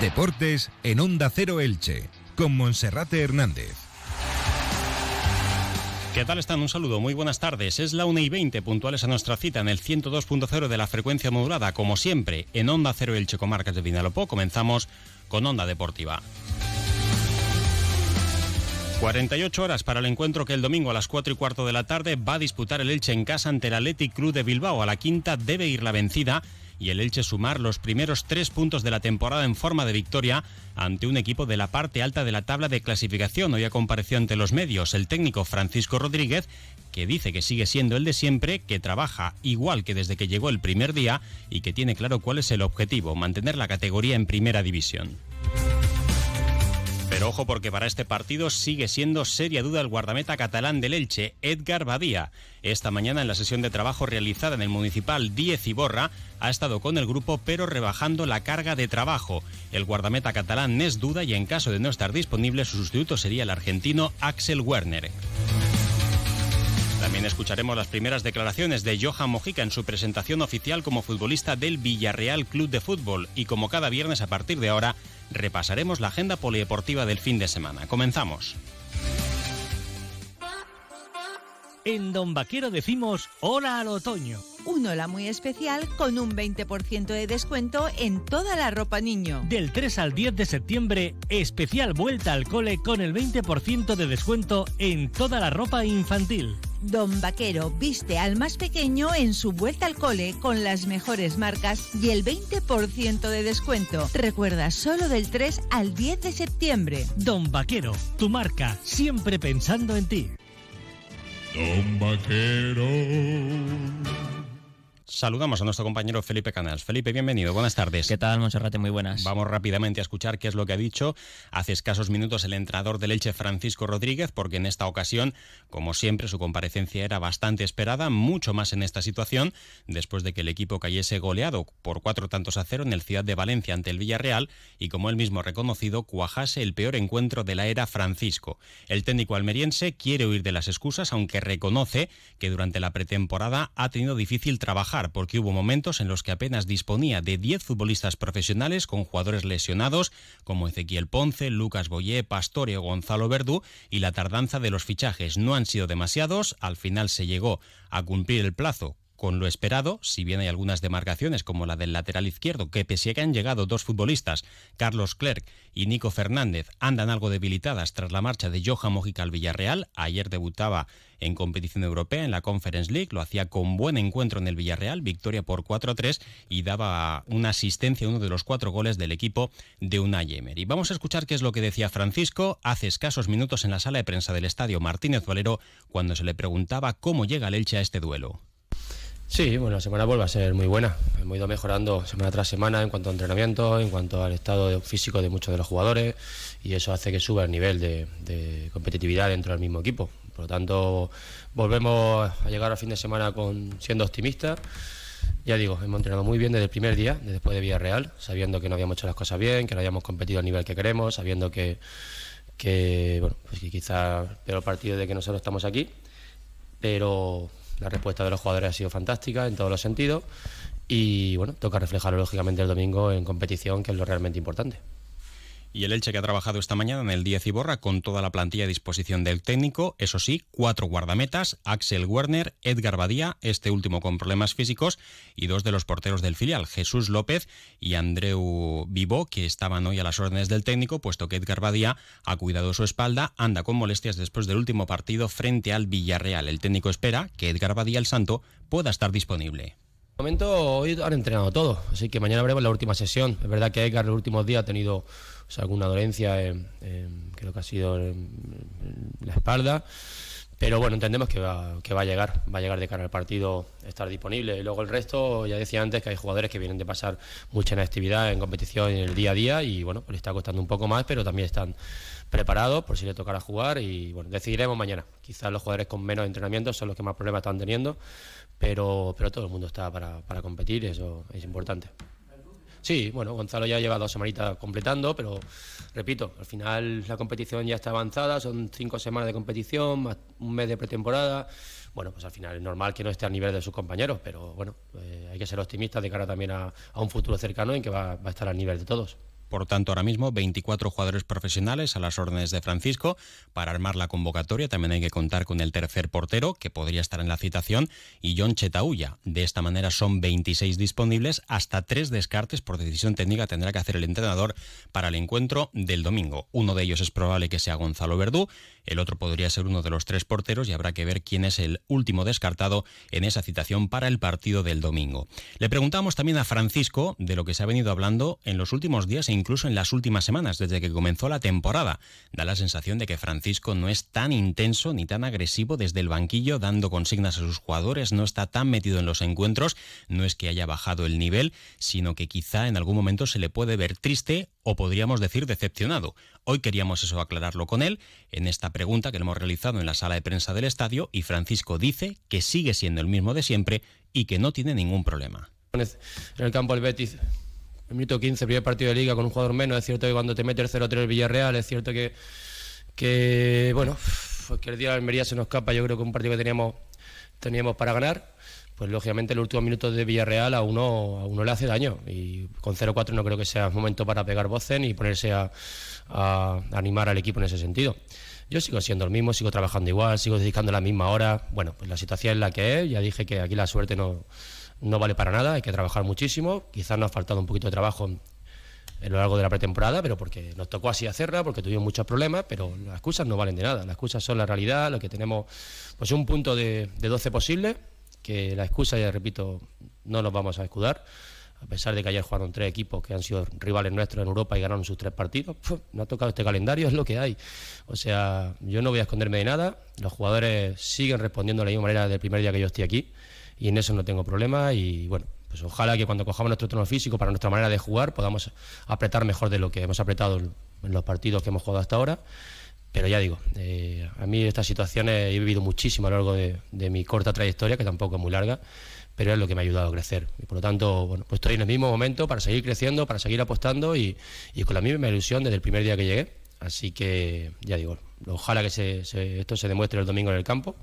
Deportes en Onda Cero Elche, con Monserrate Hernández. ¿Qué tal están? Un saludo, muy buenas tardes. Es la 1 y 20, puntuales a nuestra cita en el 102.0 de la frecuencia modulada, como siempre, en Onda Cero Elche Comarcas de Vinalopó. Comenzamos con Onda Deportiva. 48 horas para el encuentro que el domingo a las 4 y cuarto de la tarde va a disputar el Elche en casa ante el Athletic Club de Bilbao. A la quinta debe ir la vencida y el Elche sumar los primeros tres puntos de la temporada en forma de victoria ante un equipo de la parte alta de la tabla de clasificación. Hoy compareció ante los medios el técnico Francisco Rodríguez que dice que sigue siendo el de siempre, que trabaja igual que desde que llegó el primer día y que tiene claro cuál es el objetivo, mantener la categoría en primera división. Pero ojo porque para este partido sigue siendo seria duda el guardameta catalán del Elche, Edgar Badía. Esta mañana en la sesión de trabajo realizada en el municipal 10 Iborra ha estado con el grupo pero rebajando la carga de trabajo. El guardameta catalán es duda y en caso de no estar disponible su sustituto sería el argentino Axel Werner. También escucharemos las primeras declaraciones de Johan Mojica en su presentación oficial como futbolista del Villarreal Club de Fútbol y como cada viernes a partir de ahora repasaremos la agenda polideportiva del fin de semana. Comenzamos. En Don Vaquero decimos hola al otoño. Un hola muy especial con un 20% de descuento en toda la ropa niño. Del 3 al 10 de septiembre, especial vuelta al cole con el 20% de descuento en toda la ropa infantil. Don Vaquero viste al más pequeño en su vuelta al cole con las mejores marcas y el 20% de descuento. Recuerda, solo del 3 al 10 de septiembre. Don Vaquero, tu marca, siempre pensando en ti. Don Vaquero. Saludamos a nuestro compañero Felipe Canals. Felipe, bienvenido, buenas tardes. ¿Qué tal, Monserrate? Muy buenas. Vamos rápidamente a escuchar qué es lo que ha dicho hace escasos minutos el entrenador del Elche, Francisco Rodríguez, porque en esta ocasión, como siempre, su comparecencia era bastante esperada, mucho más en esta situación, después de que el equipo cayese goleado por cuatro tantos a cero en el Ciudad de Valencia ante el Villarreal y, como él mismo ha reconocido, cuajase el peor encuentro de la era Francisco. El técnico almeriense quiere huir de las excusas, aunque reconoce que durante la pretemporada ha tenido difícil trabajar porque hubo momentos en los que apenas disponía de 10 futbolistas profesionales con jugadores lesionados como Ezequiel Ponce, Lucas Boyé, Pastore o Gonzalo Verdú y la tardanza de los fichajes no han sido demasiados, al final se llegó a cumplir el plazo con lo esperado, si bien hay algunas demarcaciones como la del lateral izquierdo, que pese a que han llegado dos futbolistas, Carlos Clerc y Nico Fernández, andan algo debilitadas tras la marcha de Johan Mojica al Villarreal. Ayer debutaba en competición europea en la Conference League, lo hacía con buen encuentro en el Villarreal, victoria por 4-3 y daba una asistencia a uno de los cuatro goles del equipo de Unai Emery. Vamos a escuchar qué es lo que decía Francisco hace escasos minutos en la sala de prensa del estadio Martínez Valero cuando se le preguntaba cómo llega el Elche a este duelo. Sí, bueno, la semana vuelve a ser muy buena. Hemos ido mejorando semana tras semana en cuanto a entrenamiento, en cuanto al estado físico de muchos de los jugadores y eso hace que suba el nivel de, competitividad dentro del mismo equipo. Por lo tanto, volvemos a llegar al fin de semana con siendo optimistas. Ya digo, hemos entrenado muy bien desde el primer día, después de Villarreal, sabiendo que no habíamos hecho las cosas bien, que no habíamos competido al nivel que queremos, sabiendo que, que bueno, pues que quizá el peor partido de que nosotros estamos aquí, pero la respuesta de los jugadores ha sido fantástica en todos los sentidos y bueno, toca reflejarlo lógicamente el domingo en competición, que es lo realmente importante y el Elche que ha trabajado esta mañana en el 10 Iborra con toda la plantilla a disposición del técnico, eso sí, cuatro guardametas, Axel Werner, Edgar Badía, este último con problemas físicos, y dos de los porteros del filial, Jesús López y Andreu Vivo, que estaban hoy a las órdenes del técnico, puesto que Edgar Badía ha cuidado su espalda, anda con molestias después del último partido frente al Villarreal. El técnico espera que Edgar Badía el Santo pueda estar disponible. Momento hoy han entrenado todo, así que mañana veremos la última sesión. Es verdad que Edgar los últimos días ha tenido alguna dolencia, creo que ha sido en, la espalda. Pero bueno, entendemos que va, que va a llegar, va a llegar de cara al partido, estar disponible. Y luego el resto, ya decía antes que hay jugadores que vienen de pasar mucha inactividad en competición en el día a día y bueno, pues le está costando un poco más, pero también están preparados por si le tocará jugar y bueno, decidiremos mañana. Quizás los jugadores con menos entrenamiento son los que más problemas están teniendo, pero, pero todo el mundo está para, para competir, eso es importante. Sí, bueno, Gonzalo ya lleva dos semanitas completando, pero repito, al final la competición ya está avanzada, son cinco semanas de competición, más un mes de pretemporada. Bueno, pues al final es normal que no esté a nivel de sus compañeros, pero bueno, eh, hay que ser optimistas de cara también a, un futuro cercano en que va, va a estar al nivel de todos. Por tanto, ahora mismo 24 jugadores profesionales a las órdenes de Francisco para armar la convocatoria. También hay que contar con el tercer portero, que podría estar en la citación, y John Chetauya. De esta manera son 26 disponibles, hasta tres descartes por decisión técnica tendrá que hacer el entrenador para el encuentro del domingo. Uno de ellos es probable que sea Gonzalo Verdú, el otro podría ser uno de los tres porteros y habrá que ver quién es el último descartado en esa citación para el partido del domingo. Le preguntamos también a Francisco de lo que se ha venido hablando en los últimos días e incluso en las últimas semanas, desde que comenzó la temporada. Da la sensación de que Francisco no es tan intenso ni tan agresivo desde el banquillo dando consignas a sus jugadores, no está tan metido en los encuentros, no es que haya bajado el nivel, sino que quizá en algún momento se le puede ver triste o podríamos decir decepcionado. Hoy queríamos eso aclararlo con él en esta pregunta que le hemos realizado en la sala de prensa del estadio y Francisco dice que sigue siendo el mismo de siempre y que no tiene ningún problema. En el campo del Betis, el minuto 15, primer partido de liga con un jugador menos, es cierto que cuando te mete el 0-3 el Villarreal, es cierto que, que bueno, pues que el día de Almería se nos escapa, yo creo que un partido que teníamos, teníamos para ganar pues lógicamente los últimos minutos de Villarreal a uno, a uno le hace daño y con 0-4 no creo que sea momento para pegar voces ni ponerse a, animar al equipo en ese sentido. Yo sigo siendo el mismo, sigo trabajando igual, sigo dedicando la misma hora. Bueno, pues la situación es la que es, ya dije que aquí la suerte no, no vale para nada, hay que trabajar muchísimo, quizás nos ha faltado un poquito de trabajo en, lo largo de la pretemporada, pero porque nos tocó así hacerla, porque tuvimos muchos problemas, pero las excusas no valen de nada, las excusas son la realidad, lo que tenemos, pues un punto de, de 12 posibles que la excusa, ya repito, no nos vamos a escudar. A pesar de que ayer jugaron tres equipos que han sido rivales nuestros en Europa y ganaron sus tres partidos, no ha tocado este calendario, es lo que hay. O sea, yo no voy a esconderme de nada. Los jugadores siguen respondiendo de la misma manera desde el primer día que yo estoy aquí y en eso no tengo problema. Y bueno, pues ojalá que cuando cojamos nuestro tono físico para nuestra manera de jugar podamos apretar mejor de lo que hemos apretado en los partidos que hemos jugado hasta ahora pero ya digo, eh, a mí estas situaciones he vivido muchísimo a lo largo de, mi corta trayectoria, que tampoco es muy larga, pero es lo que me ha ayudado a crecer. Y por lo tanto, bueno, pues estoy en el mismo momento para seguir creciendo, para seguir apostando y, y con la misma ilusión desde el primer día que llegué. Así que, ya digo, ojalá que esto se demuestre el domingo en el campo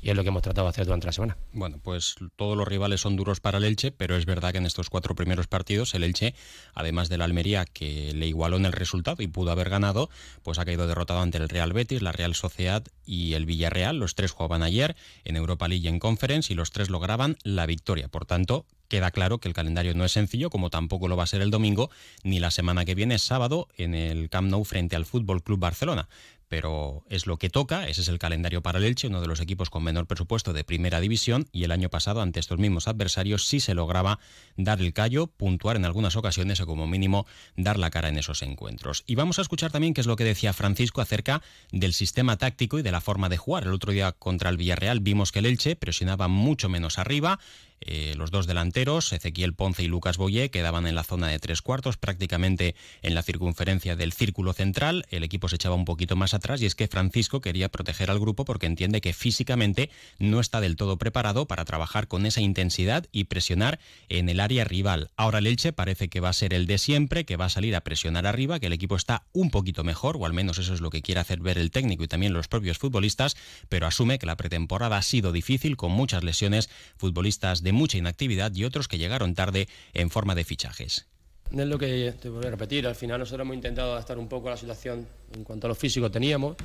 y es lo que hemos tratado de hacer durante la semana. Bueno, pues todos los rivales son duros para el Elche, pero es verdad que en estos cuatro primeros partidos el Elche, además de la Almería que le igualó en el resultado y pudo haber ganado, pues ha caído derrotado ante el Real Betis, la Real Sociedad y el Villarreal. Los tres jugaban ayer en Europa League y en Conference y los tres lograban la victoria. Por tanto, queda claro que el calendario no es sencillo, como tampoco lo va a ser el domingo, ni la semana que viene, sábado, en el Camp Nou frente al Fútbol Club Barcelona pero es lo que toca, ese es el calendario para el Elche, uno de los equipos con menor presupuesto de primera división, y el año pasado ante estos mismos adversarios sí se lograba dar el callo, puntuar en algunas ocasiones o como mínimo dar la cara en esos encuentros. Y vamos a escuchar también qué es lo que decía Francisco acerca del sistema táctico y de la forma de jugar. El otro día contra el Villarreal vimos que el Elche presionaba mucho menos arriba, eh, los dos delanteros, Ezequiel Ponce y Lucas Boyé, quedaban en la zona de tres cuartos, prácticamente en la circunferencia del círculo central. El equipo se echaba un poquito más y es que Francisco quería proteger al grupo porque entiende que físicamente no está del todo preparado para trabajar con esa intensidad y presionar en el área rival. Ahora el Elche parece que va a ser el de siempre, que va a salir a presionar arriba, que el equipo está un poquito mejor, o al menos eso es lo que quiere hacer ver el técnico y también los propios futbolistas, pero asume que la pretemporada ha sido difícil con muchas lesiones, futbolistas de mucha inactividad y otros que llegaron tarde en forma de fichajes. Es lo que te voy a repetir, al final nosotros hemos intentado adaptar un poco a la situación en cuanto a lo físico teníamos,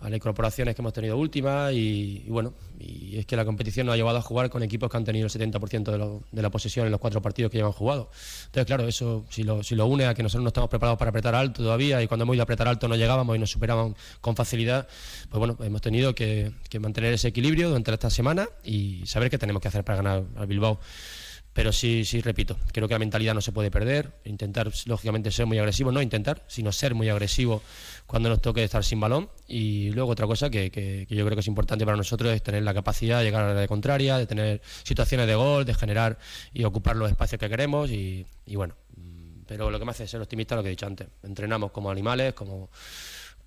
a las incorporaciones que hemos tenido últimas y, bueno, y es que la competición nos ha llevado a jugar con equipos que han tenido el 70% de, la posesión en los cuatro partidos que llevan jugado. Entonces, claro, eso si lo, si lo une a que nosotros no estamos preparados para apretar alto todavía y cuando hemos ido a apretar alto no llegábamos y nos superaban con facilidad, pues bueno, hemos tenido que, que mantener ese equilibrio durante esta semana y saber qué tenemos que hacer para ganar al Bilbao. Pero sí, sí, repito, creo que la mentalidad no se puede perder, intentar, lógicamente, ser muy agresivo, no intentar, sino ser muy agresivo cuando nos toque estar sin balón. Y luego otra cosa que, que, yo creo que es importante para nosotros es tener la capacidad de llegar a la contraria, de tener situaciones de gol, de generar y ocupar los espacios que queremos. Y, bueno, mm, pero lo que me hace ser optimista es lo que he dicho antes. Entrenamos como animales, como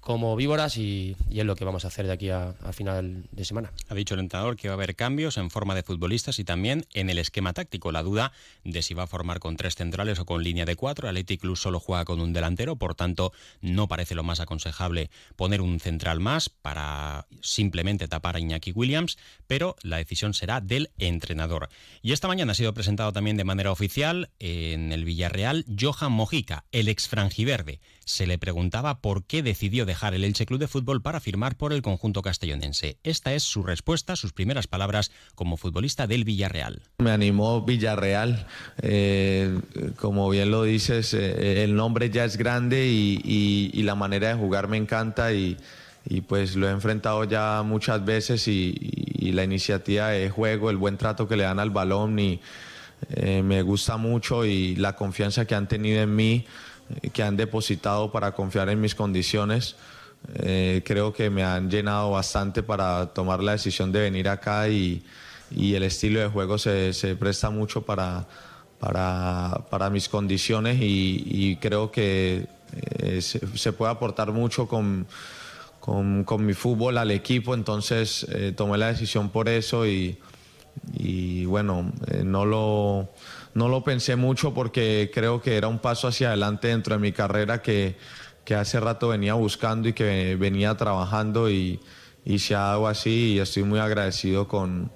como víboras y, es lo que vamos a hacer de aquí a, final de semana. Ha dicho el entrenador que va a haber cambios en forma de futbolistas y también en el esquema táctico. La duda de si va a formar con tres centrales o con línea de cuatro. El Athletic Club solo juega con un delantero, por tanto no parece lo más aconsejable poner un central más para simplemente tapar a Iñaki Williams, pero la decisión será del entrenador. Y esta mañana ha sido presentado también de manera oficial en el Villarreal Johan Mojica, el ex frangiverde. Se le preguntaba por qué decidió dejar el Elche Club de Fútbol para firmar por el conjunto castellonense. Esta es su respuesta, sus primeras palabras como futbolista del Villarreal. Me animó Villarreal. Eh, como bien lo dices, eh, el nombre ya es grande y, la manera de jugar me encanta y, pues lo he enfrentado ya muchas veces y, la iniciativa de juego, el buen trato que le dan al balón y eh, me gusta mucho y la confianza que han tenido en mí, eh, que han depositado para confiar en mis condiciones. Eh, creo que me han llenado bastante para tomar la decisión de venir acá y, el estilo de juego se, presta mucho para, para, mis condiciones y, creo que se, puede aportar mucho con, con, mi fútbol al equipo, entonces tomé la decisión por eso y, y bueno, eh, no, lo, no lo pensé mucho porque creo que era un paso hacia adelante dentro de mi carrera que, que hace rato venía buscando y que venía trabajando y, y se ha dado así y estoy muy agradecido con,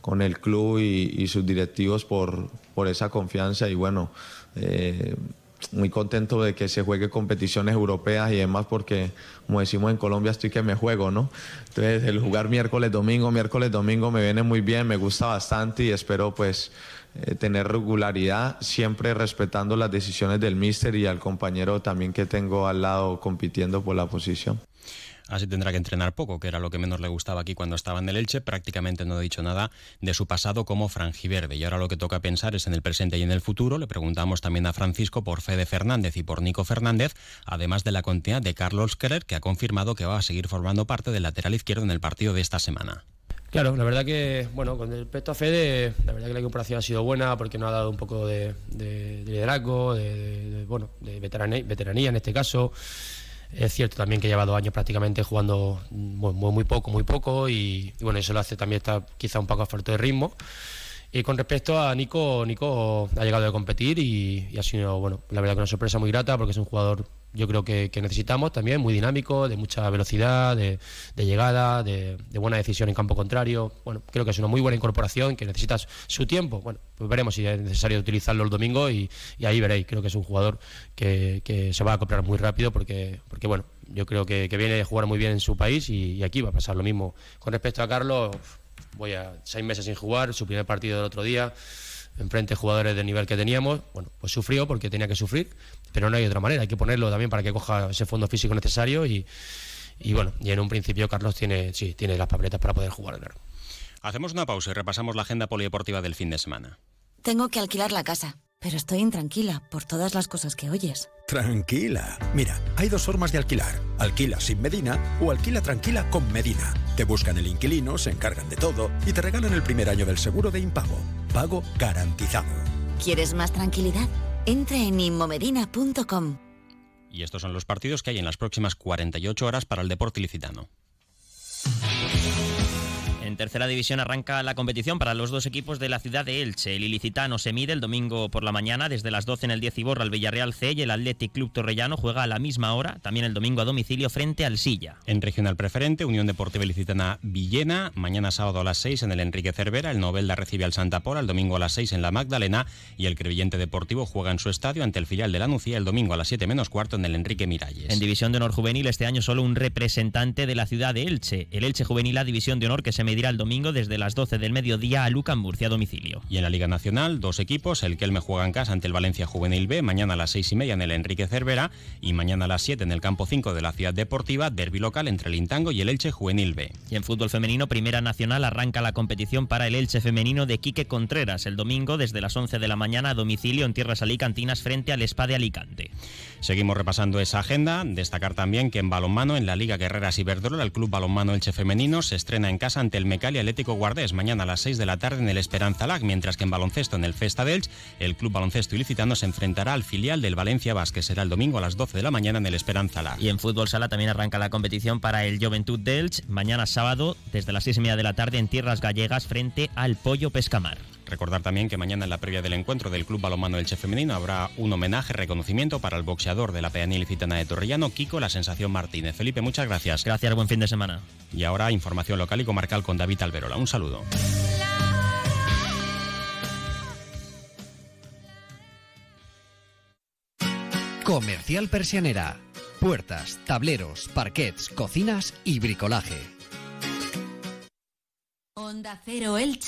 con el club y, sus directivos por, por esa confianza y bueno, eh, muy contento de que se juegue competiciones europeas y demás porque, como decimos en Colombia, estoy que me juego, ¿no? Entonces, el jugar miércoles, domingo, miércoles, domingo me viene muy bien, me gusta bastante y espero pues eh, tener regularidad, siempre respetando las decisiones del míster y al compañero también que tengo al lado compitiendo por la posición. Así tendrá que entrenar poco, que era lo que menos le gustaba aquí cuando estaba en el Elche. Prácticamente no ha dicho nada de su pasado como franjiverde. Y ahora lo que toca pensar es en el presente y en el futuro. Le preguntamos también a Francisco por Fede Fernández y por Nico Fernández, además de la continuidad de Carlos Keller, que ha confirmado que va a seguir formando parte del lateral izquierdo en el partido de esta semana. Claro, la verdad que, bueno, con respecto a Fede, la verdad que la comparación ha sido buena porque nos ha dado un poco de, liderazgo, de, bueno, de veteranía en este caso. Es cierto también que lleva dos años prácticamente jugando muy, muy poco, muy poco y, bueno, eso lo hace también estar quizá un poco a falta de ritmo. Y con respecto a Nico, Nico ha llegado a competir y, ha sido, bueno, la verdad que una sorpresa muy grata porque es un jugador yo creo que, necesitamos también, muy dinámico, de mucha velocidad, de, llegada, de, buena decisión en campo contrario. Bueno, creo que es una muy buena incorporación, que necesitas su tiempo. Bueno, pues veremos si es necesario utilizarlo el domingo y, ahí veréis. Creo que es un jugador que, se va a acoplar muy rápido porque, porque bueno, yo creo que, viene a jugar muy bien en su país y, aquí va a pasar lo mismo. Con respecto a Carlos, voy a seis meses sin jugar, su primer partido del otro día enfrente jugadores del nivel que teníamos, bueno, pues sufrió porque tenía que sufrir, pero no hay otra manera, hay que ponerlo también para que coja ese fondo físico necesario y, y bueno, y en un principio Carlos tiene, sí, tiene las papeletas para poder jugar en Hacemos una pausa y repasamos la agenda polideportiva del fin de semana. Tengo que alquilar la casa, pero estoy intranquila por todas las cosas que oyes. Tranquila. Mira, hay dos formas de alquilar. Alquila sin Medina o alquila tranquila con Medina. Te buscan el inquilino, se encargan de todo y te regalan el primer año del seguro de impago. Pago garantizado. ¿Quieres más tranquilidad? Entra en inmomedina.com. Y estos son los partidos que hay en las próximas 48 horas para el deporte ilicitano. En tercera división arranca la competición para los dos equipos de la ciudad de Elche. El ilicitano se mide el domingo por la mañana desde las 12 en el 10 y borra al Villarreal C y el Athletic Club Torrellano juega a la misma hora, también el domingo a domicilio frente al Silla. En regional preferente, Unión Deportiva Ilicitana Villena, mañana sábado a las 6 en el Enrique Cervera, el Novelda recibe al Santa Pola, el domingo a las 6 en la Magdalena y el Crevillente Deportivo juega en su estadio ante el filial de la Nucía el domingo a las 7 menos cuarto en el Enrique Miralles. En División de Honor Juvenil este año solo un representante de la ciudad de Elche, el Elche Juvenil a División de Honor que se el domingo desde las 12 del mediodía a Lucan Murcia a domicilio. Y en la Liga Nacional, dos equipos, el Kelme juega en casa ante el Valencia Juvenil B, mañana a las 6 y media en el Enrique Cervera y mañana a las 7 en el campo 5 de la Ciudad Deportiva, derby local entre el Intango y el Elche Juvenil B. Y en fútbol femenino, Primera Nacional arranca la competición para el Elche femenino de Quique Contreras el domingo desde las 11 de la mañana a domicilio en tierras alicantinas frente al Spa de Alicante. Seguimos repasando esa agenda. Destacar también que en balonmano, en la Liga Guerreras Iberdrola, el Club Balonmano Elche Femenino se estrena en casa ante el Mecali Atlético Guardés mañana a las 6 de la tarde en el Esperanza Lag, mientras que en baloncesto en el Festa del el Club Baloncesto Ilicitano se enfrentará al filial del Valencia Vázquez. Será el domingo a las 12 de la mañana en el Esperanza Lag. Y en fútbol sala también arranca la competición para el Juventud Delch mañana sábado desde las 6 y media de la tarde en tierras gallegas frente al Pollo Pescamar. Recordar también que mañana en la previa del encuentro del Club Balonmano Elche Femenino habrá un homenaje, reconocimiento para el boxeador de la pedanía ilicitana de Torrellano, Kiko La Sensación Martínez. Felipe, muchas gracias. Gracias, buen fin de semana. Y ahora información local y comarcal con David Alberola. Un saludo. Comercial Persianera. Puertas, tableros, parquets, cocinas y bricolaje. Onda Cero Elche.